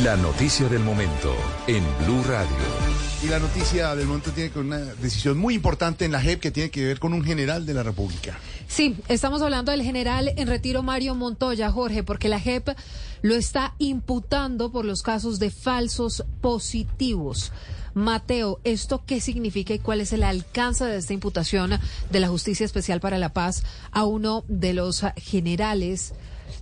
La noticia del momento en Blue Radio. Y la noticia del momento tiene que ver con una decisión muy importante en la JEP que tiene que ver con un general de la República. Sí, estamos hablando del general en retiro Mario Montoya, Jorge, porque la JEP lo está imputando por los casos de falsos positivos. Mateo, ¿esto qué significa y cuál es el alcance de esta imputación de la Justicia Especial para la Paz a uno de los generales?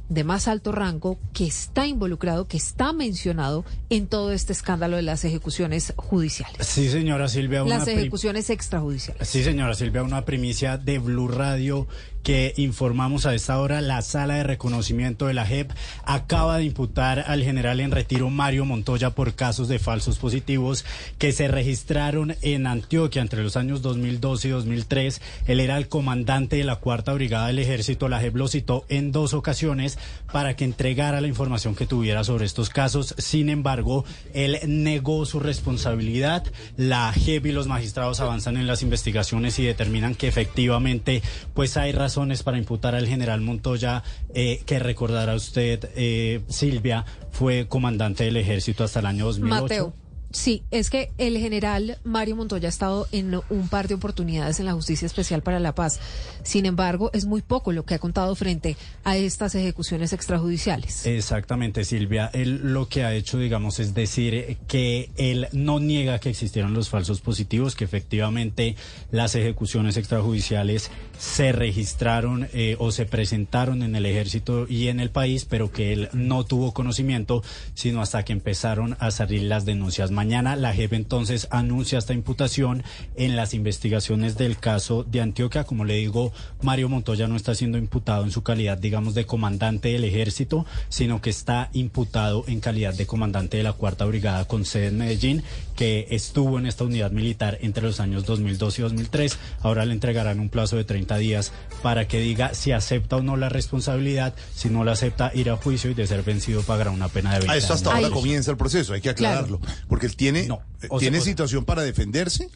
De más alto rango que está involucrado, que está mencionado en todo este escándalo de las ejecuciones judiciales. Sí, señora Silvia. Las ejecuciones extrajudiciales. Sí, señora Silvia, una primicia de Blue Radio que informamos a esta hora, la sala de reconocimiento de la JEP acaba de imputar al general en retiro Mario Montoya por casos de falsos positivos que se registraron en Antioquia entre los años 2012 y 2003. Él era el comandante de la Cuarta Brigada del Ejército. La JEP lo citó en dos ocasiones para que entregara la información que tuviera sobre estos casos. Sin embargo, él negó su responsabilidad. La JEP y los magistrados avanzan en las investigaciones y determinan que efectivamente pues hay razón razones para imputar al general Montoya, eh, que recordará usted, eh, Silvia, fue comandante del ejército hasta el año 2008. Mateo. Sí, es que el general Mario Montoya ha estado en un par de oportunidades en la Justicia Especial para la Paz. Sin embargo, es muy poco lo que ha contado frente a estas ejecuciones extrajudiciales. Exactamente, Silvia. Él lo que ha hecho, digamos, es decir que él no niega que existieron los falsos positivos, que efectivamente las ejecuciones extrajudiciales se registraron eh, o se presentaron en el ejército y en el país, pero que él no tuvo conocimiento, sino hasta que empezaron a salir las denuncias Mañana la JEP entonces anuncia esta imputación en las investigaciones del caso de Antioquia. Como le digo, Mario Montoya no está siendo imputado en su calidad, digamos, de comandante del ejército, sino que está imputado en calidad de comandante de la Cuarta Brigada con sede en Medellín, que estuvo en esta unidad militar entre los años 2002 y 2003. Ahora le entregarán un plazo de 30 días para que diga si acepta o no la responsabilidad. Si no la acepta, ir a juicio y de ser vencido pagará una pena de 20 a esto hasta ahora comienza el proceso, hay que aclararlo. Porque tiene, eh, tiene situación para defenderse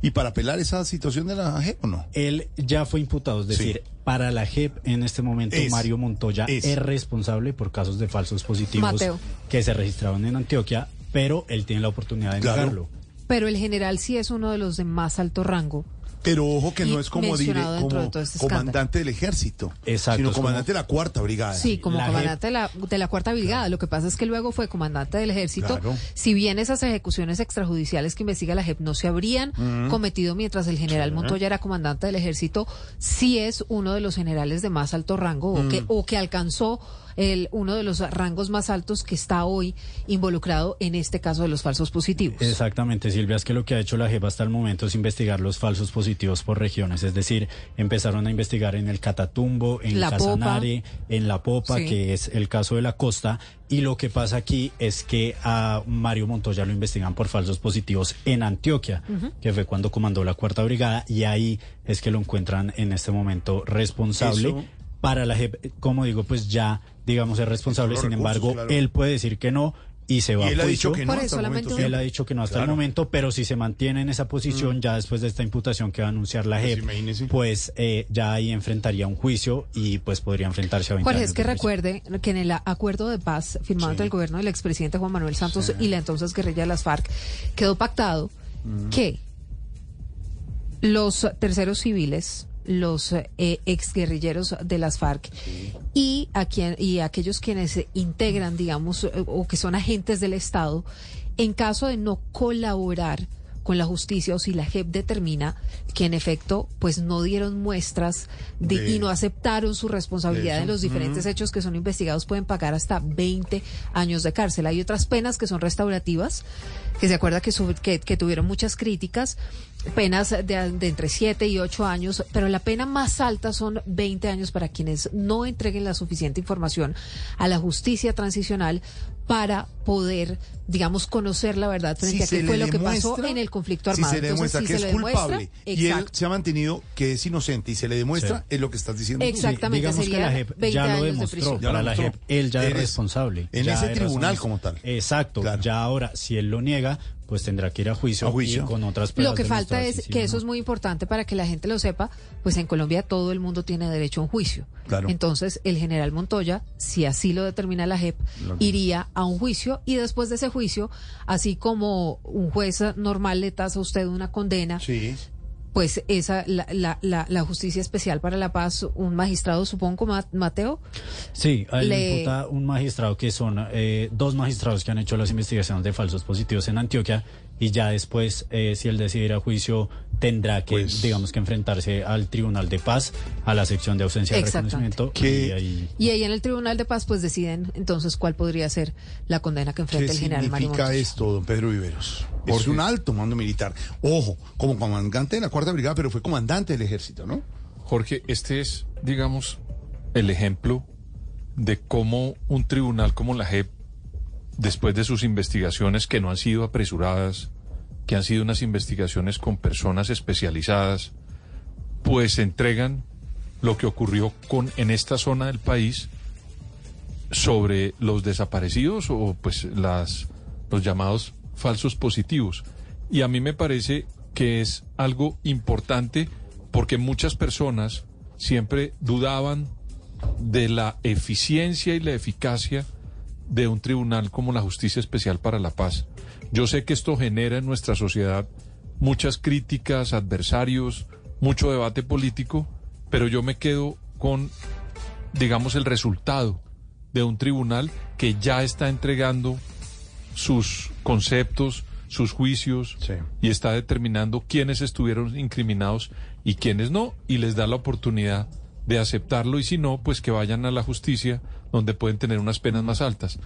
y para apelar esa situación de la JEP o no. Él ya fue imputado, es decir, para la JEP en este momento Mario Montoya es. responsable por casos de falsos positivos que se registraron en Antioquia, pero él tiene la oportunidad de negarlo. Pero el general sí es uno de los de más alto rango pero ojo que no es como, dire, como este comandante del ejército, sino comandante de la cuarta brigada. Sí, como comandante de, la, de la, cuarta brigada. Lo que pasa es que luego fue comandante del ejército. Si bien esas ejecuciones extrajudiciales que investiga la JEP no se habrían cometido mientras el general Montoya era comandante del ejército, sí es uno de los generales de más alto rango o, que, o que alcanzó el, uno de los rangos más altos que está hoy involucrado en este caso de los falsos positivos. Exactamente, Silvia, es que lo que ha hecho la JEP hasta el momento es investigar los falsos positivos por regiones, es decir, empezaron a investigar en el Catatumbo, en la Casanare, en La Popa, que es el caso de la costa, y lo que pasa aquí es que a Mario Montoya lo investigan por falsos positivos en Antioquia, que fue cuando comandó la cuarta brigada, y ahí es que lo encuentran en este momento responsable para la como digo, pues ya, digamos, es responsable. Sin embargo, él puede decir que no y se va a él ha dicho que no hasta el momento. Él ha dicho que no hasta el momento, pero si se mantiene en esa posición, mm. ya después de esta imputación que va a anunciar la JEP, pues, pues eh, ya ahí enfrentaría un juicio y pues podría enfrentarse a 20 Jorge, es que recuerde que en el acuerdo de paz firmado entre el gobierno del expresidente Juan Manuel Santos y la entonces guerrilla de las FARC, quedó pactado mm. que los terceros civiles los eh, exguerrilleros de las FARC y, a quien, y aquellos quienes integran, digamos, eh, o que son agentes del Estado, en caso de no colaborar con la justicia o si la JEP determina que en efecto pues no dieron muestras de, y no aceptaron su responsabilidad en los diferentes hechos que son investigados pueden pagar hasta 20 años de cárcel. Hay otras penas que son restaurativas, que se acuerda que, que, que tuvieron muchas críticas, penas de, de, entre 7 y 8 años, pero la pena más alta son 20 años para quienes no entreguen la suficiente información a la justicia transicional para poder, digamos, conocer la verdad frente a qué fue lo que pasó en el conflicto armado. Si se le demuestra que es culpable y él se ha mantenido que es inocente y se le demuestra, es lo que estás diciendo. Exactamente, digamos que la JEP ya lo demostró. Para la JEP, él ya es responsable. En ese tribunal como tal. Exacto. Ya ahora, si él lo niega, pues tendrá que ir a juicio, juicio. con otras Lo que falta es que eso es muy importante para que la gente lo sepa, pues en Colombia todo el mundo tiene derecho a un juicio. Claro. Entonces, el general Montoya, si así lo determina la JEP, iría a un juicio y después de ese juicio, así como un juez normal le tasa a usted una condena, Sí. Pues esa la, la, la, la Justicia Especial para la Paz, un magistrado, supongo, Ma- Mateo, Sí, Le- imputa un magistrado que son eh, dos magistrados que han hecho las investigaciones de falsos positivos en Antioquia y ya después, eh, si él decide ir a juicio, tendrá que, Pues- digamos que enfrentarse al Tribunal de Paz, a la sección de ausencia de Exactamente. reconocimiento. Que- y ahí- y ahí en el Tribunal de Paz, pues deciden entonces cuál podría ser la condena que ¿Qué enfrenta el general Mario significa Montoya. esto, don Pedro Viveros? Es Jorge. un alto mando militar. Ojo, como comandante de la Cuarta Brigada, pero fue comandante del ejército, ¿no? Jorge, este es, digamos, el ejemplo de cómo un tribunal como la JEP, después de sus investigaciones que no han sido apresuradas, que han sido unas investigaciones con personas especializadas, pues entregan lo que ocurrió con en esta zona del país sobre los desaparecidos o pues las los llamados falsos positivos. Y a mí me parece que es algo importante porque muchas personas siempre dudaban de la eficiencia y la eficacia de un tribunal como la Justicia Especial para la Paz. Yo sé que esto genera en nuestra sociedad muchas críticas, adversarios, mucho debate político, pero yo me quedo con, digamos, el resultado de un tribunal que ya está entregando sus conceptos, sus juicios Sí. y está determinando quiénes estuvieron incriminados y quiénes no y les da la oportunidad de aceptarlo y si no, pues que vayan a la justicia donde pueden tener unas penas más altas.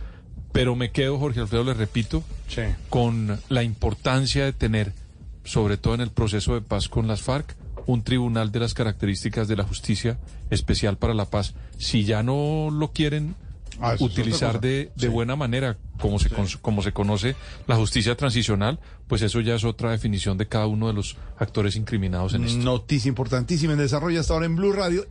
Pero me quedo, Jorge Alfredo, le repito, Sí. con la importancia de tener, sobre todo en el proceso de paz con las FARC, un tribunal de las características de la justicia especial para la paz. Si ya no lo quieren Ah, utilizar de, de Sí. buena manera, como se, con- como se conoce la justicia transicional, pues eso ya es otra definición de cada uno de los actores incriminados en esto. Noticia importantísima en desarrollo hasta ahora en Blue Radio. Y